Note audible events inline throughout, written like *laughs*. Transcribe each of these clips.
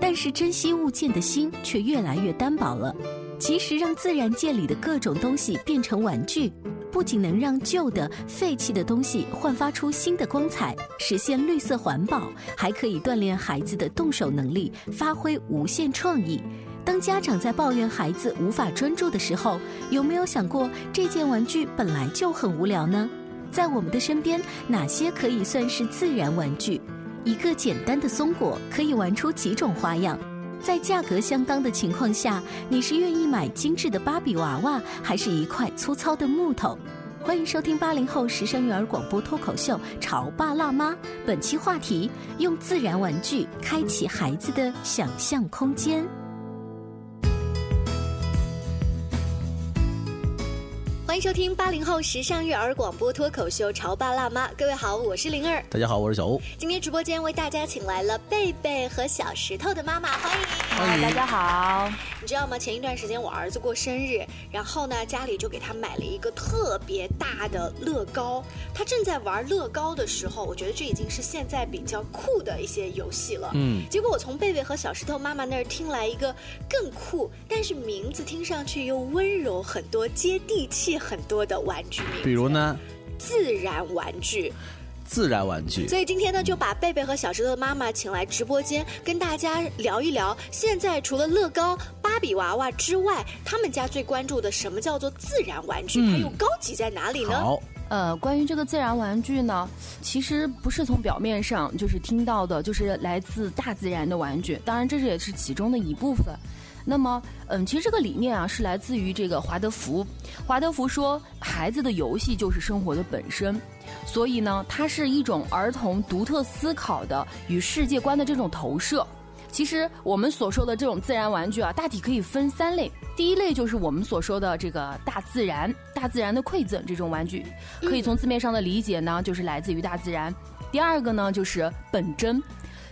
但是珍惜物件的心却越来越单薄了。其实，让自然界里的各种东西变成玩具，不仅能让旧的废弃的东西焕发出新的光彩，实现绿色环保，还可以锻炼孩子的动手能力，发挥无限创意。当家长在抱怨孩子无法专注的时候，有没有想过这件玩具本来就很无聊呢？在我们的身边，哪些可以算是自然玩具？一个简单的松果可以玩出几种花样，在价格相当的情况下，你是愿意买精致的芭比娃娃，还是一块粗糙的木头？欢迎收听八零后时尚育儿广播脱口秀《潮爸辣妈》，本期话题：用自然玩具开启孩子的想象空间。欢迎收听八零后时尚育儿广播脱口秀《潮爸辣妈》，各位好，我是灵儿，大家好，我是小欧。今天直播间为大家请来了贝贝和小石头的妈妈，欢迎，欢迎，大家好。你知道吗？前一段时间我儿子过生日，然后呢，家里就给他买了一个特别大的乐高。他正在玩乐高的时候，我觉得这已经是现在比较酷的一些游戏了。嗯。结果我从贝贝和小石头妈妈那儿听来一个更酷，但是名字听上去又温柔很多、接地气。很多的玩具名，比如呢？自然玩具，自然玩具。所以今天呢，就把贝贝和小石头的妈妈请来直播间，跟大家聊一聊。现在除了乐高、芭比娃娃之外，他们家最关注的什么叫做自然玩具？它又高级在哪里呢？好，呃，关于这个自然玩具呢，其实不是从表面上就是听到的，就是来自大自然的玩具。当然，这是也是其中的一部分。那么，嗯，其实这个理念啊，是来自于这个华德福。华德福说，孩子的游戏就是生活的本身，所以呢，它是一种儿童独特思考的与世界观的这种投射。其实我们所说的这种自然玩具啊，大体可以分三类。第一类就是我们所说的这个大自然、大自然的馈赠这种玩具，可以从字面上的理解呢，就是来自于大自然。第二个呢，就是本真，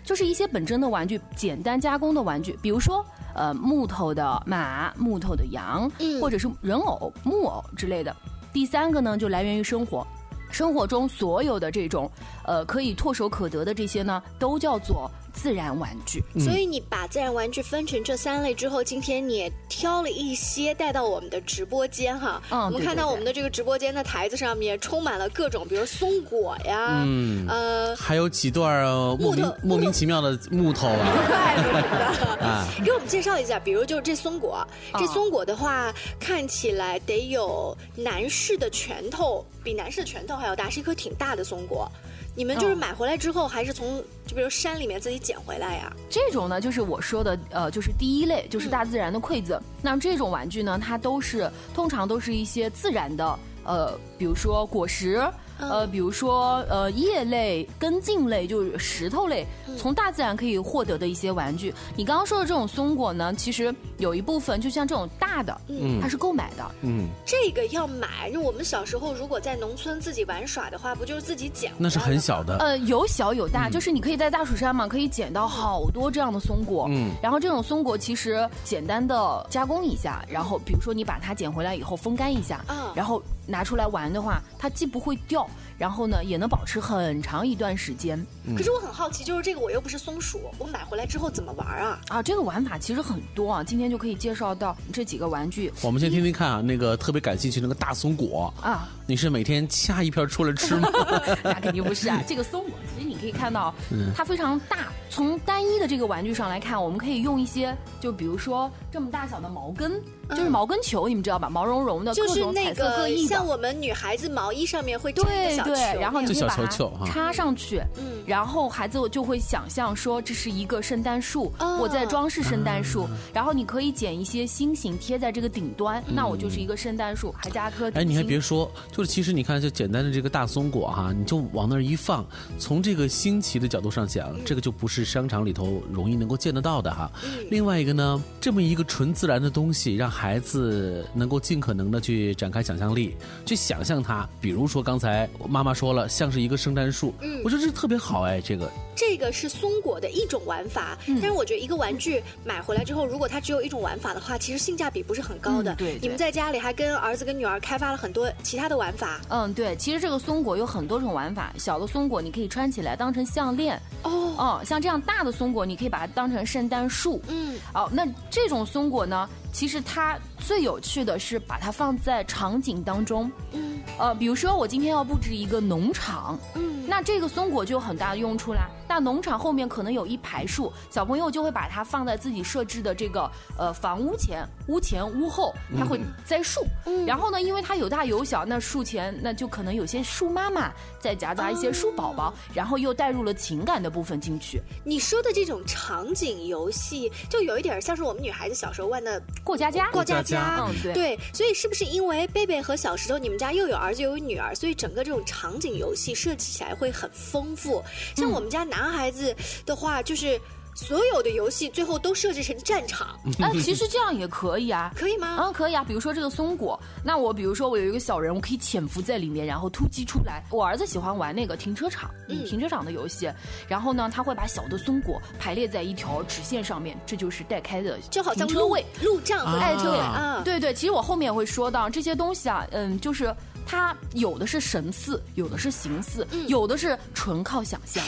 就是一些本真的玩具，简单加工的玩具，比如说。呃，木头的马、木头的羊，或者是人偶、木偶之类的。第三个呢，就来源于生活，生活中所有的这种，呃，可以唾手可得的这些呢，都叫做。自然玩具，所以你把自然玩具分成这三类之后，今天你也挑了一些带到我们的直播间哈。嗯，我们看到我们的这个直播间的台子上面充满了各种，比如松果呀，嗯，呃，还有几段莫名莫名其妙的木头 *laughs* 啊。给我们介绍一下，比如就是这松果，这松果的话看起来得有男士的拳头，比男士的拳头还要大，是一颗挺大的松果。你们就是买回来之后，还是从就比如山里面自己捡回来呀？这种呢，就是我说的，呃，就是第一类，就是大自然的馈赠。那这种玩具呢，它都是通常都是一些自然的，呃，比如说果实。呃，比如说呃，叶类、根茎类，就是石头类，从大自然可以获得的一些玩具。你刚刚说的这种松果呢，其实有一部分就像这种大的，嗯，它是购买的，嗯，这个要买。就我们小时候如果在农村自己玩耍的话，不就是自己捡？那是很小的。呃，有小有大，就是你可以在大蜀山嘛，可以捡到好多这样的松果。嗯，然后这种松果其实简单的加工一下，然后比如说你把它捡回来以后风干一下，嗯，然后拿出来玩的话，它既不会掉，然后呢也能保持很长一段时间。可是我很好奇，就是这个我又不是松鼠，我买回来之后怎么玩啊？啊，这个玩法其实很多啊，今天就可以介绍到这几个玩具。我们先听听看啊，那个特别感兴趣那个大松果啊，你是每天掐一片出来吃吗？*laughs* 那肯定不是啊，这个松果其实你可以看到，它非常大。从单一的这个玩具上来看，我们可以用一些，就比如说这么大小的毛根。就是毛根球，你们知道吧？毛茸茸的，就是那个像我们女孩子毛衣上面会插一个小球，然后你可以把它插上去，嗯，然后孩子就会想象说这是一个圣诞树，我在装饰圣诞树，然后你可以剪一些星星贴在这个顶端，那我就是一个圣诞树，还加颗。哎，你还别说，就是其实你看，就简单的这个大松果哈，你就往那儿一放，从这个新奇的角度上讲，这个就不是商场里头容易能够见得到的哈。另外一个呢，这么一个纯自然的东西，让孩子能够尽可能的去展开想象力，去想象它。比如说刚才妈妈说了，像是一个圣诞树，嗯，我觉得这特别好哎。这个这个是松果的一种玩法，但是我觉得一个玩具买回来之后，如果它只有一种玩法的话，其实性价比不是很高的。对，你们在家里还跟儿子跟女儿开发了很多其他的玩法。嗯，对，其实这个松果有很多种玩法。小的松果你可以穿起来当成项链。哦，哦，像这样大的松果，你可以把它当成圣诞树。嗯，哦，那这种松果呢？其实它最有趣的是把它放在场景当中，嗯，呃，比如说我今天要布置一个农场，嗯，那这个松果就有很大的用处啦。那农场后面可能有一排树，小朋友就会把它放在自己设置的这个呃房屋前、屋前、屋后，他会栽树。嗯，然后呢，因为它有大有小，那树前那就可能有些树妈妈再夹杂一些树宝宝，然后又带入了情感的部分进去。你说的这种场景游戏，就有一点像是我们女孩子小时候玩的。过家家，过家家，嗯，对，对，所以是不是因为贝贝和小石头，你们家又有儿子又有女儿，所以整个这种场景游戏设计起来会很丰富？像我们家男孩子的话，就是。所有的游戏最后都设置成战场，哎，其实这样也可以啊，可以吗？嗯，可以啊。比如说这个松果，那我比如说我有一个小人，我可以潜伏在里面，然后突击出来。我儿子喜欢玩那个停车场，嗯，停车场的游戏。然后呢，他会把小的松果排列在一条直线上面，这就是带开的，就好像车位、路障和哎，对啊，对对。其实我后面会说到这些东西啊，嗯，就是。它有的是神似，有的是形似，有的是纯靠想象。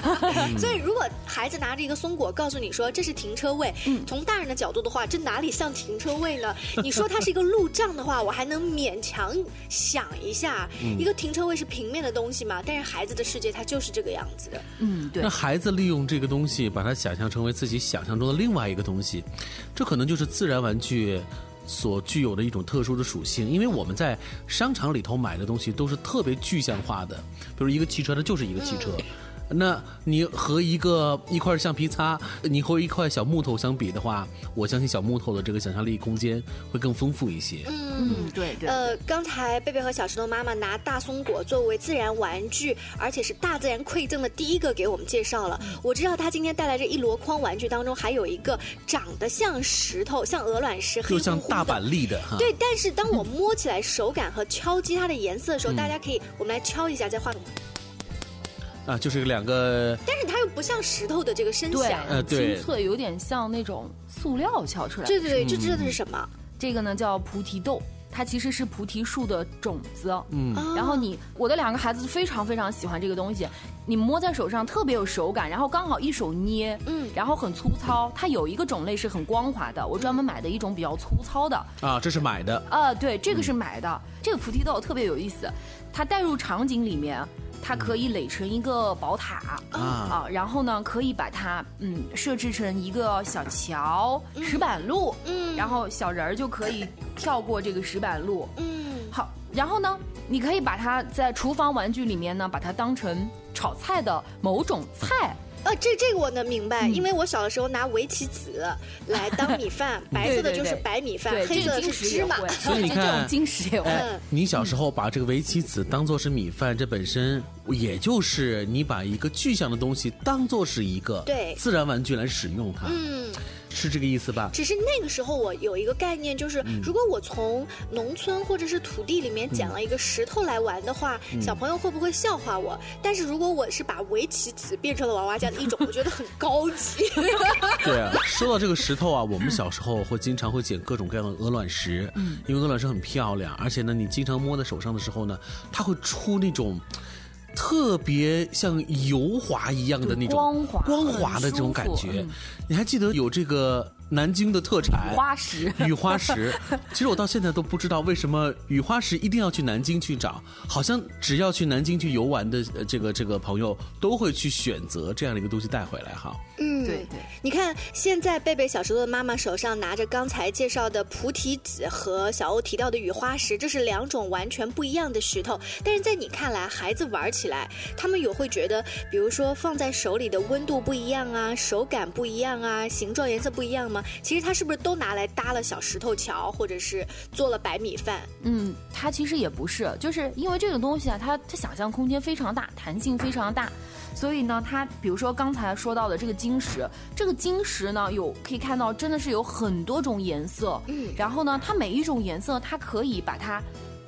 *laughs* 所以，如果孩子拿着一个松果，告诉你说这是停车位，从大人的角度的话，这哪里像停车位呢？*laughs* 你说它是一个路障的话，我还能勉强想一下，一个停车位是平面的东西嘛？但是孩子的世界，它就是这个样子的。嗯，对。那孩子利用这个东西，把它想象成为自己想象中的另外一个东西，这可能就是自然玩具。所具有的一种特殊的属性，因为我们在商场里头买的东西都是特别具象化的，比如一个汽车，它就是一个汽车。那你和一个一块橡皮擦，你和一块小木头相比的话，我相信小木头的这个想象力空间会更丰富一些。嗯，对对。呃，刚才贝贝和小石头妈妈拿大松果作为自然玩具，而且是大自然馈赠的第一个给我们介绍了。我知道他今天带来这一箩筐玩具当中还有一个长得像石头、像鹅卵石、就像大板栗的。对，但是当我摸起来手感和敲击它的颜色的时候，大家可以我们来敲一下，再画个。啊，就是两个，但是它又不像石头的这个声响，呃，清脆，有点像那种塑料敲出来。对对对，这这的是什么？这个呢叫菩提豆，它其实是菩提树的种子。嗯，然后你，我的两个孩子非常非常喜欢这个东西，你摸在手上特别有手感，然后刚好一手捏，嗯，然后很粗糙。它有一个种类是很光滑的，我专门买的一种比较粗糙的。啊，这是买的。啊，对，这个是买的。这个菩提豆特别有意思，它带入场景里面。它可以垒成一个宝塔啊，然后呢，可以把它嗯设置成一个小桥、石板路，嗯，然后小人儿就可以跳过这个石板路，嗯，好，然后呢，你可以把它在厨房玩具里面呢，把它当成炒菜的某种菜。呃，这这个我能明白，因为我小的时候拿围棋子来当米饭，*laughs* 白色的就是白米饭，黑色的是芝麻。*laughs* 所以你 *laughs* 看，金石也会。你小时候把这个围棋子当做是米饭，这本身也就是你把一个具象的东西当做是一个对自然玩具来使用它。嗯。是这个意思吧？只是那个时候我有一个概念，就是如果我从农村或者是土地里面捡了一个石头来玩的话，小朋友会不会笑话我？但是如果我是把围棋子变成了娃娃家的一种，我觉得很高级。*laughs* 对啊，说到这个石头啊，我们小时候会经常会捡各种各样的鹅卵石，嗯，因为鹅卵石很漂亮，而且呢，你经常摸在手上的时候呢，它会出那种。特别像油滑一样的那种光滑光滑的这种感觉，你还记得有这个南京的特产雨花石？雨花石，其实我到现在都不知道为什么雨花石一定要去南京去找，好像只要去南京去游玩的这个这个朋友都会去选择这样的一个东西带回来哈。嗯，对对，你看现在贝贝小时候的妈妈手上拿着刚才介绍的菩提子和小欧提到的雨花石，这是两种完全不一样的石头。但是在你看来，孩子玩起来，他们有会觉得，比如说放在手里的温度不一样啊，手感不一样啊，形状颜色不一样吗？其实它是不是都拿来搭了小石头桥，或者是做了白米饭？嗯，它其实也不是，就是因为这个东西啊，它它想象空间非常大，弹性非常大。所以呢，它比如说刚才说到的这个晶石，这个晶石呢有可以看到真的是有很多种颜色，嗯，然后呢，它每一种颜色它可以把它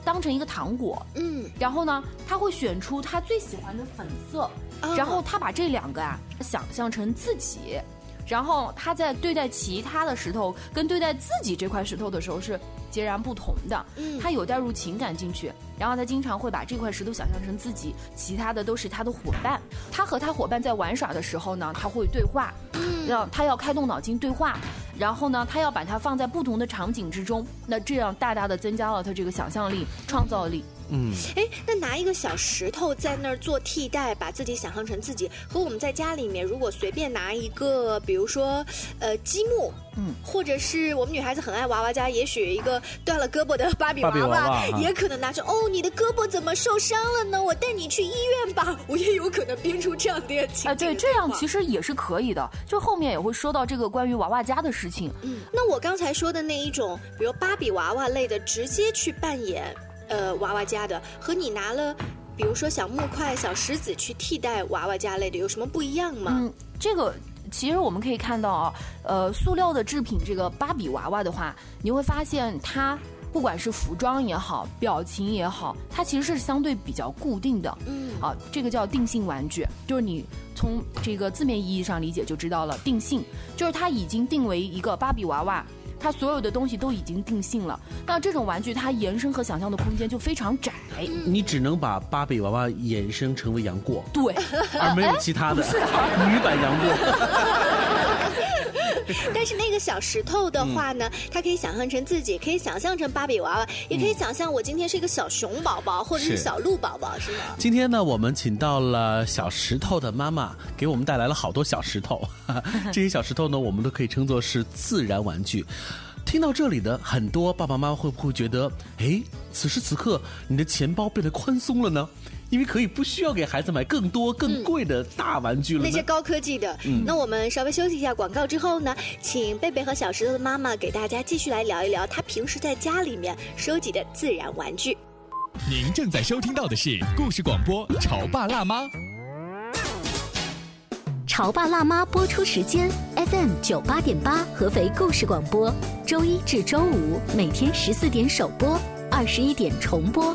当成一个糖果，嗯，然后呢，它会选出它最喜欢的粉色，然后它把这两个啊想象成自己，然后他在对待其他的石头跟对待自己这块石头的时候是截然不同的，嗯，他有带入情感进去。然后他经常会把这块石头想象成自己，其他的都是他的伙伴。他和他伙伴在玩耍的时候呢，他会对话，让他要开动脑筋对话。然后呢，他要把它放在不同的场景之中，那这样大大的增加了他这个想象力、创造力。嗯，哎，那拿一个小石头在那儿做替代，把自己想象成自己，和我们在家里面如果随便拿一个，比如说，呃，积木，嗯，或者是我们女孩子很爱娃娃家，也许一个断了胳膊的芭比娃娃，也可能拿着。哦，你的胳膊怎么受伤了呢？我带你去医院吧。我也有可能编出这样的情。啊，对，这样其实也是可以的。就后面也会说到这个关于娃娃家的事情。嗯，那我刚才说的那一种，比如芭比娃娃类的，直接去扮演。呃，娃娃家的和你拿了，比如说小木块、小石子去替代娃娃家类的，有什么不一样吗？嗯，这个其实我们可以看到啊，呃，塑料的制品这个芭比娃娃的话，你会发现它不管是服装也好，表情也好，它其实是相对比较固定的。嗯，啊，这个叫定性玩具，就是你从这个字面意义上理解就知道了，定性就是它已经定为一个芭比娃娃。它所有的东西都已经定性了，那这种玩具它延伸和想象的空间就非常窄，你只能把芭比娃娃衍生成为杨过，对，而没有其他的 *laughs* 女版杨过。*laughs* *laughs* 但是那个小石头的话呢，它可以想象成自己，可以想象成芭比娃娃，也可以想象我今天是一个小熊宝宝或者是小鹿宝宝，是吗？今天呢，我们请到了小石头的妈妈，给我们带来了好多小石头。*laughs* 这些小石头呢，我们都可以称作是自然玩具。听到这里的很多爸爸妈妈会不会觉得，哎，此时此刻你的钱包变得宽松了呢？因为可以不需要给孩子买更多更贵的大玩具了。那些高科技的。嗯。那我们稍微休息一下广告之后呢，请贝贝和小石头的妈妈给大家继续来聊一聊她平时在家里面收集的自然玩具。您正在收听到的是故事广播《潮爸辣妈》。潮爸辣妈播出时间：FM 九八点八，合肥故事广播，周一至周五每天十四点首播，二十一点重播。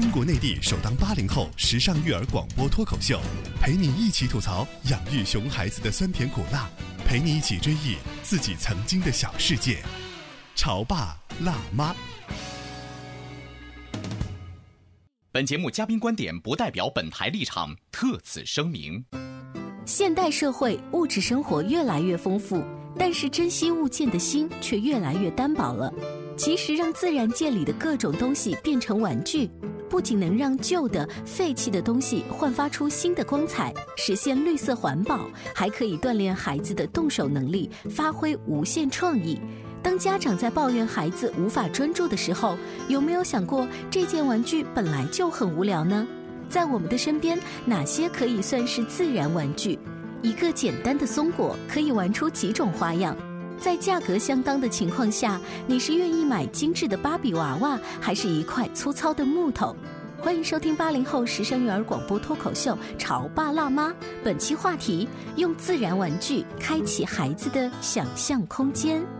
中国内地首档八零后时尚育儿广播脱口秀，陪你一起吐槽养育熊孩子的酸甜苦辣，陪你一起追忆自己曾经的小世界。潮爸辣妈。本节目嘉宾观点不代表本台立场，特此声明。现代社会物质生活越来越丰富，但是珍惜物件的心却越来越单薄了。其实，让自然界里的各种东西变成玩具。不仅能让旧的废弃的东西焕发出新的光彩，实现绿色环保，还可以锻炼孩子的动手能力，发挥无限创意。当家长在抱怨孩子无法专注的时候，有没有想过这件玩具本来就很无聊呢？在我们的身边，哪些可以算是自然玩具？一个简单的松果可以玩出几种花样？在价格相当的情况下，你是愿意买精致的芭比娃娃，还是一块粗糙的木头？欢迎收听八零后时尚育儿广播脱口秀《潮爸辣妈》，本期话题：用自然玩具开启孩子的想象空间。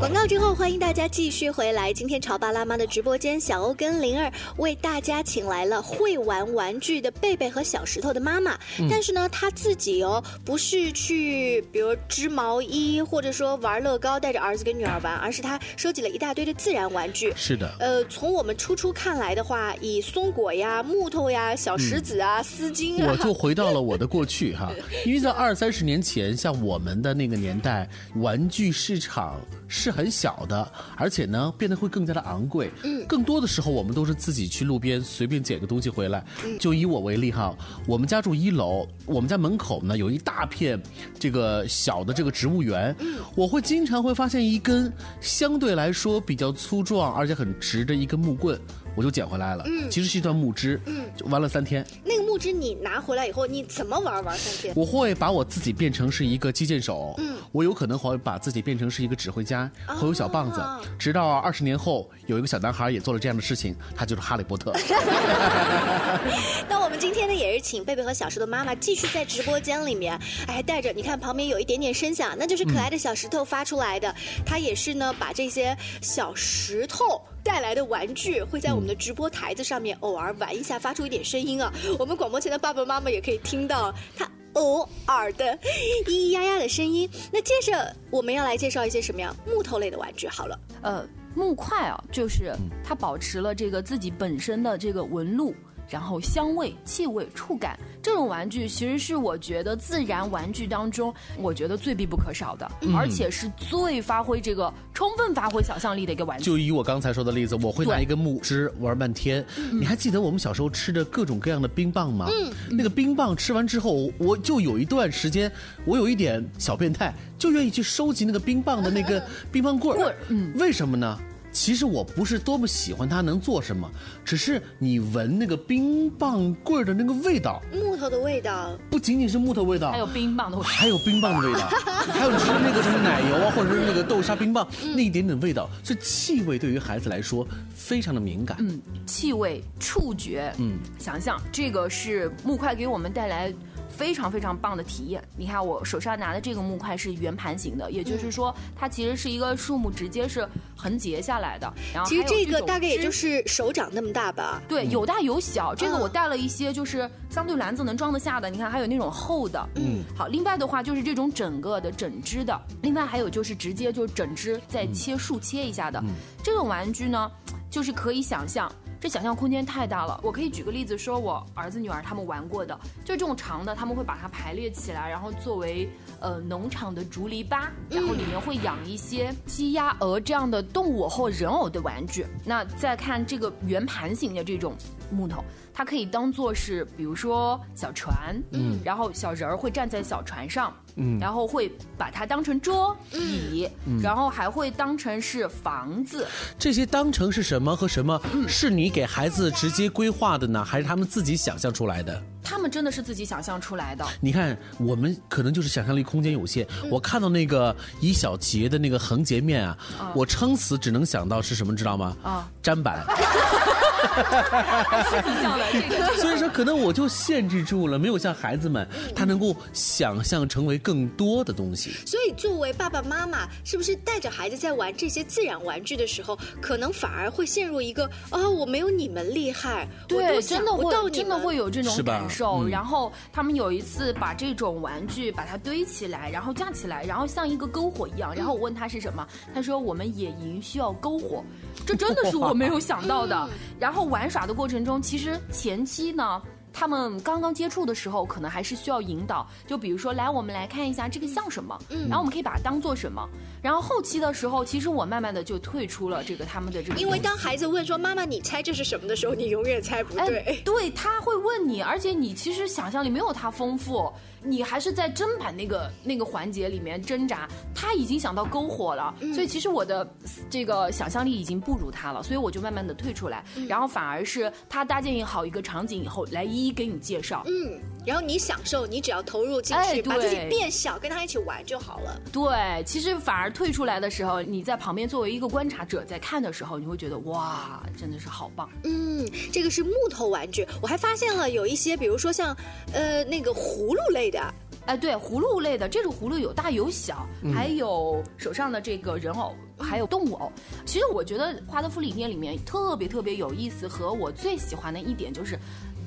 广告之后，欢迎大家继续回来。今天潮爸辣妈的直播间，小欧跟灵儿为大家请来了会玩玩具的贝贝和小石头的妈妈。但是呢，她自己哦，不是去比如织毛衣，或者说玩乐高，带着儿子跟女儿玩，而是她收集了一大堆的自然玩具。是的，呃，从我们初初看来的话，以松果呀、木头呀、小石子啊、丝巾啊，我就回到了我的过去哈，*laughs* 因为在二三十年前，像我们的那个年代，玩具市场是很小的，而且呢变得会更加的昂贵。嗯，更多的时候我们都是自己去路边随便捡个东西回来。就以我为例哈，我们家住一楼，我们家门口呢有一大片这个小的这个植物园。嗯，我会经常会发现一根相对来说比较粗壮而且很直的一根木棍。我就捡回来了，嗯，其实是一段木枝，嗯，就玩了三天。那个木枝你拿回来以后，你怎么玩玩三天？我会把我自己变成是一个击剑手，嗯，我有可能会把自己变成是一个指挥家，会有小棒子。直到二十年后，有一个小男孩也做了这样的事情，他就是哈利波特。*laughs* 今天呢，也是请贝贝和小石头妈妈继续在直播间里面，哎，带着你看旁边有一点点声响，那就是可爱的小石头发出来的。他也是呢，把这些小石头。带来的玩具会在我们的直播台子上面偶尔玩一下，发出一点声音啊。我们广播前的爸爸妈妈也可以听到他偶尔的咿咿呀呀的声音。那接着我们要来介绍一些什么呀木头类的玩具？好了，呃，木块啊，就是它保持了这个自己本身的这个纹路。然后香味、气味、触感，这种玩具其实是我觉得自然玩具当中，我觉得最必不可少的，而且是最发挥这个充分发挥想象力的一个玩具。就以我刚才说的例子，我会拿一根木枝玩半天。你还记得我们小时候吃的各种各样的冰棒吗？嗯，那个冰棒吃完之后，我就有一段时间，我有一点小变态，就愿意去收集那个冰棒的那个冰棒棍儿。嗯，为什么呢？其实我不是多么喜欢它能做什么，只是你闻那个冰棒棍的那个味道，木头的味道，不仅仅是木头味道，还有冰棒的味道，还有冰棒的味道，*laughs* 还有吃那个什么奶油啊，或者是那个豆沙冰棒那一点点味道，这气味对于孩子来说非常的敏感。嗯，气味、触觉，嗯，想象这个是木块给我们带来。非常非常棒的体验！你看我手上拿的这个木块是圆盘形的，也就是说它其实是一个树木直接是横截下来的。然后其实这个大概也就是手掌那么大吧？对，有大有小。这个我带了一些，就是相对篮子能装得下的。你看还有那种厚的。嗯。好，另外的话就是这种整个的整只的，另外还有就是直接就整只再切竖切一下的。这种玩具呢，就是可以想象。这想象空间太大了，我可以举个例子，说我儿子女儿他们玩过的，就这种长的，他们会把它排列起来，然后作为呃农场的竹篱笆，然后里面会养一些鸡鸭鹅这样的动物或人偶的玩具。那再看这个圆盘形的这种木头。它可以当做是，比如说小船，嗯，然后小人儿会站在小船上，嗯，然后会把它当成桌椅，然后还会当成是房子。这些当成是什么和什么？是你给孩子直接规划的呢，还是他们自己想象出来的？他们真的是自己想象出来的。你看，我们可能就是想象力空间有限。我看到那个一小节的那个横截面啊，我撑死只能想到是什么，知道吗？啊，砧板。*laughs* *laughs* 所以说，可能我就限制住了，没有像孩子们，他能够想象成为更多的东西。所以，作为爸爸妈妈，是不是带着孩子在玩这些自然玩具的时候，可能反而会陷入一个啊，我没有你们厉害，对，真的会，真的会有这种感受。然后，他们有一次把这种玩具把它堆起来，然后架起来，然后像一个篝火一样。然后我问他是什么，他说我们野营需要篝火，这真的是我没有想到的。然后。然后玩耍的过程中，其实前期呢，他们刚刚接触的时候，可能还是需要引导。就比如说，来，我们来看一下这个像什么，嗯，然后我们可以把它当做什么。然后后期的时候，其实我慢慢的就退出了这个他们的这个。因为当孩子问说“妈妈，你猜这是什么”的时候，你永远猜不对。对，他会问你，而且你其实想象力没有他丰富。你还是在砧板那个那个环节里面挣扎，他已经想到篝火了，所以其实我的这个想象力已经不如他了，所以我就慢慢的退出来，然后反而是他搭建好一个场景以后，来一一给你介绍。嗯，然后你享受，你只要投入进去，把自己变小，跟他一起玩就好了。对，其实反而退出来的时候，你在旁边作为一个观察者在看的时候，你会觉得哇，真的是好棒。嗯，这个是木头玩具，我还发现了有一些，比如说像呃那个葫芦类。的，哎，对，葫芦类的这种葫芦有大有小，还有手上的这个人偶，还有动物偶。其实我觉得华德福理念里面特别特别有意思，和我最喜欢的一点就是。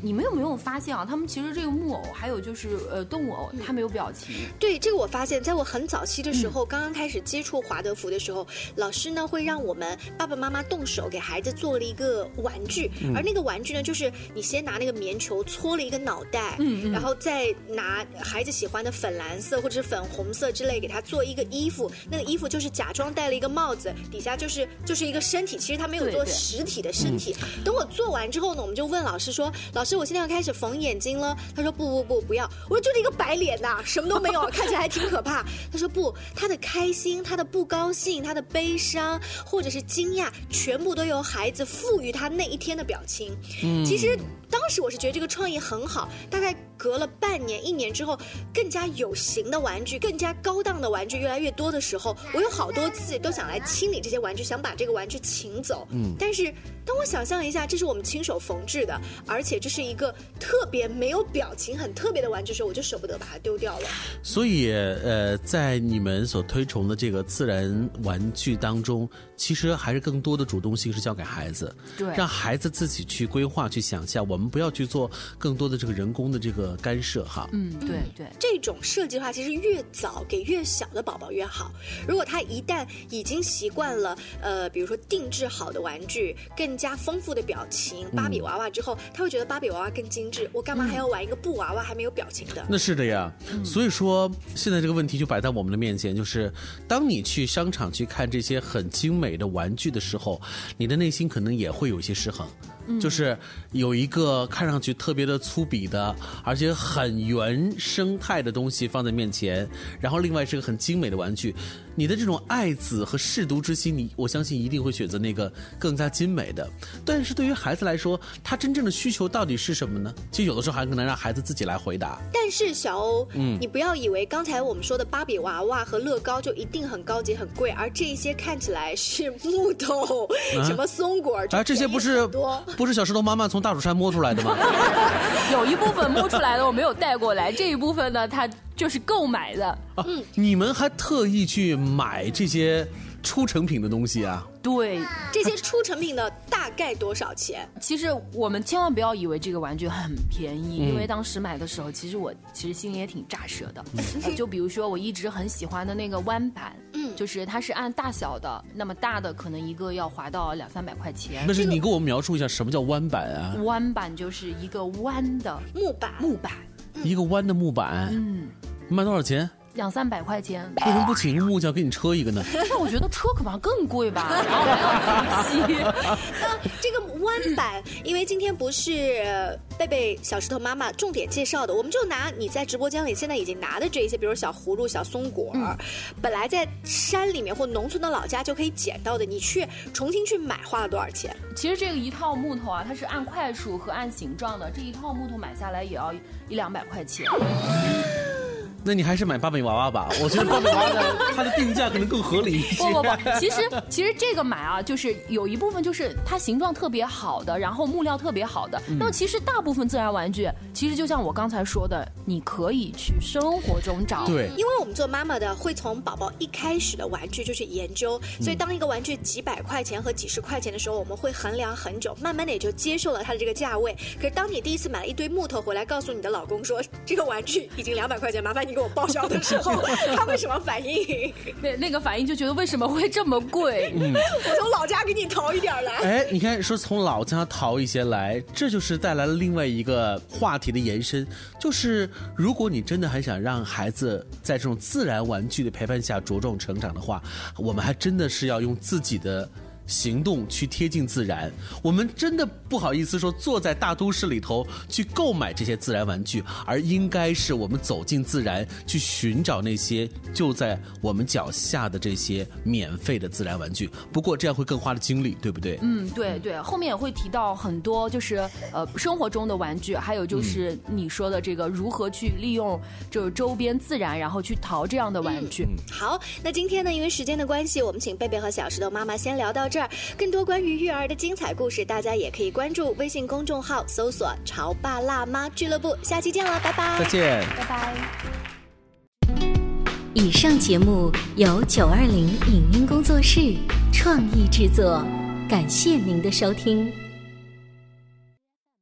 你们有没有发现啊？他们其实这个木偶，还有就是呃动物偶，它没有表情。对，这个我发现，在我很早期的时候，刚刚开始接触华德福的时候，老师呢会让我们爸爸妈妈动手给孩子做了一个玩具，而那个玩具呢，就是你先拿那个棉球搓了一个脑袋，嗯，然后再拿孩子喜欢的粉蓝色或者是粉红色之类给他做一个衣服，那个衣服就是假装戴了一个帽子，底下就是就是一个身体，其实他没有做实体的身体。等我做完之后呢，我们就问老师说，老师。我现在要开始缝眼睛了。他说不不不不要。我说就是一个白脸呐，什么都没有，*laughs* 看起来还挺可怕。他说不，他的开心、他的不高兴、他的悲伤或者是惊讶，全部都由孩子赋予他那一天的表情。嗯，其实当时我是觉得这个创意很好。大概隔了半年、一年之后，更加有型的玩具、更加高档的玩具越来越多的时候，我有好多次都想来清理这些玩具，想把这个玩具请走。嗯，但是。当我想象一下，这是我们亲手缝制的，而且这是一个特别没有表情、很特别的玩具时候，我就舍不得把它丢掉了。所以，呃，在你们所推崇的这个自然玩具当中，其实还是更多的主动性是交给孩子，对，让孩子自己去规划、去想象。我们不要去做更多的这个人工的这个干涉，哈。嗯，对对。这种设计的话，其实越早给越小的宝宝越好。如果他一旦已经习惯了，呃，比如说定制好的玩具，更更加丰富的表情，芭比娃娃之后，他会觉得芭比娃娃更精致。我干嘛还要玩一个布娃娃还没有表情的？那是的呀。所以说，现在这个问题就摆在我们的面前，就是当你去商场去看这些很精美的玩具的时候，你的内心可能也会有一些失衡。就是有一个看上去特别的粗鄙的，而且很原生态的东西放在面前，然后另外是个很精美的玩具。你的这种爱子和舐犊之心，你我相信一定会选择那个更加精美的。但是对于孩子来说，他真正的需求到底是什么呢？其实有的时候还可能让孩子自己来回答。但是小欧，嗯，你不要以为刚才我们说的芭比娃娃和乐高就一定很高级很贵，而这些看起来是木头，*laughs* 什么松果啊，这些不是多。不是小石头妈妈从大蜀山摸出来的吗？*laughs* 有一部分摸出来的，我没有带过来。这一部分呢，它就是购买的。嗯，你们还特意去买这些出成品的东西啊？对，这些出成品的大概多少钱？其实我们千万不要以为这个玩具很便宜，因为当时买的时候，其实我其实心里也挺炸舌的。就比如说我一直很喜欢的那个弯板，嗯，就是它是按大小的，那么大的可能一个要划到两三百块钱。那是你给我们描述一下什么叫弯板啊？弯板就是一个弯的木板，木板，一个弯的木板，嗯，卖多少钱？两三百块钱，为什么不请个木匠给你车一个呢？*laughs* 但是我觉得车可能更贵吧。然后还要那这个弯板，因为今天不是贝贝小石头妈妈重点介绍的，我们就拿你在直播间里现在已经拿的这一些，比如小葫芦、小松果，本来在山里面或农村的老家就可以捡到的，你去重新去买花了多少钱？其实这个一套木头啊，它是按块数和按形状的，这一套木头买下来也要一两百块钱。那你还是买芭比娃娃吧，*laughs* 我觉得芭比娃娃的它的定价可能更合理一些。不不不，其实其实这个买啊，就是有一部分就是它形状特别好的，然后木料特别好的。那么其实大部分自然玩具，其实就像我刚才说的，你可以去生活中找。对，因为我们做妈妈的会从宝宝一开始的玩具就去研究，所以当一个玩具几百块钱和几十块钱的时候，我们会衡量很久，慢慢的也就接受了它的这个价位。可是当你第一次买了一堆木头回来，告诉你的老公说这个玩具已经两百块钱，麻烦你。你给我报销的时候，*laughs* 他会什么反应？那那个反应就觉得为什么会这么贵？*laughs* 嗯，我从老家给你淘一点来。哎，你看，说从老家淘一些来，这就是带来了另外一个话题的延伸，就是如果你真的很想让孩子在这种自然玩具的陪伴下茁壮成长的话，我们还真的是要用自己的。行动去贴近自然，我们真的不好意思说坐在大都市里头去购买这些自然玩具，而应该是我们走进自然去寻找那些就在我们脚下的这些免费的自然玩具。不过这样会更花的精力，对不对？嗯，对对，后面也会提到很多，就是呃生活中的玩具，还有就是你说的这个如何去利用就是周边自然，然后去淘这样的玩具。好，那今天呢，因为时间的关系，我们请贝贝和小石头妈妈先聊到。这儿更多关于育儿的精彩故事，大家也可以关注微信公众号，搜索“潮爸辣妈俱乐部”。下期见了，拜拜！再见，拜拜。以上节目由九二零影音工作室创意制作，感谢您的收听。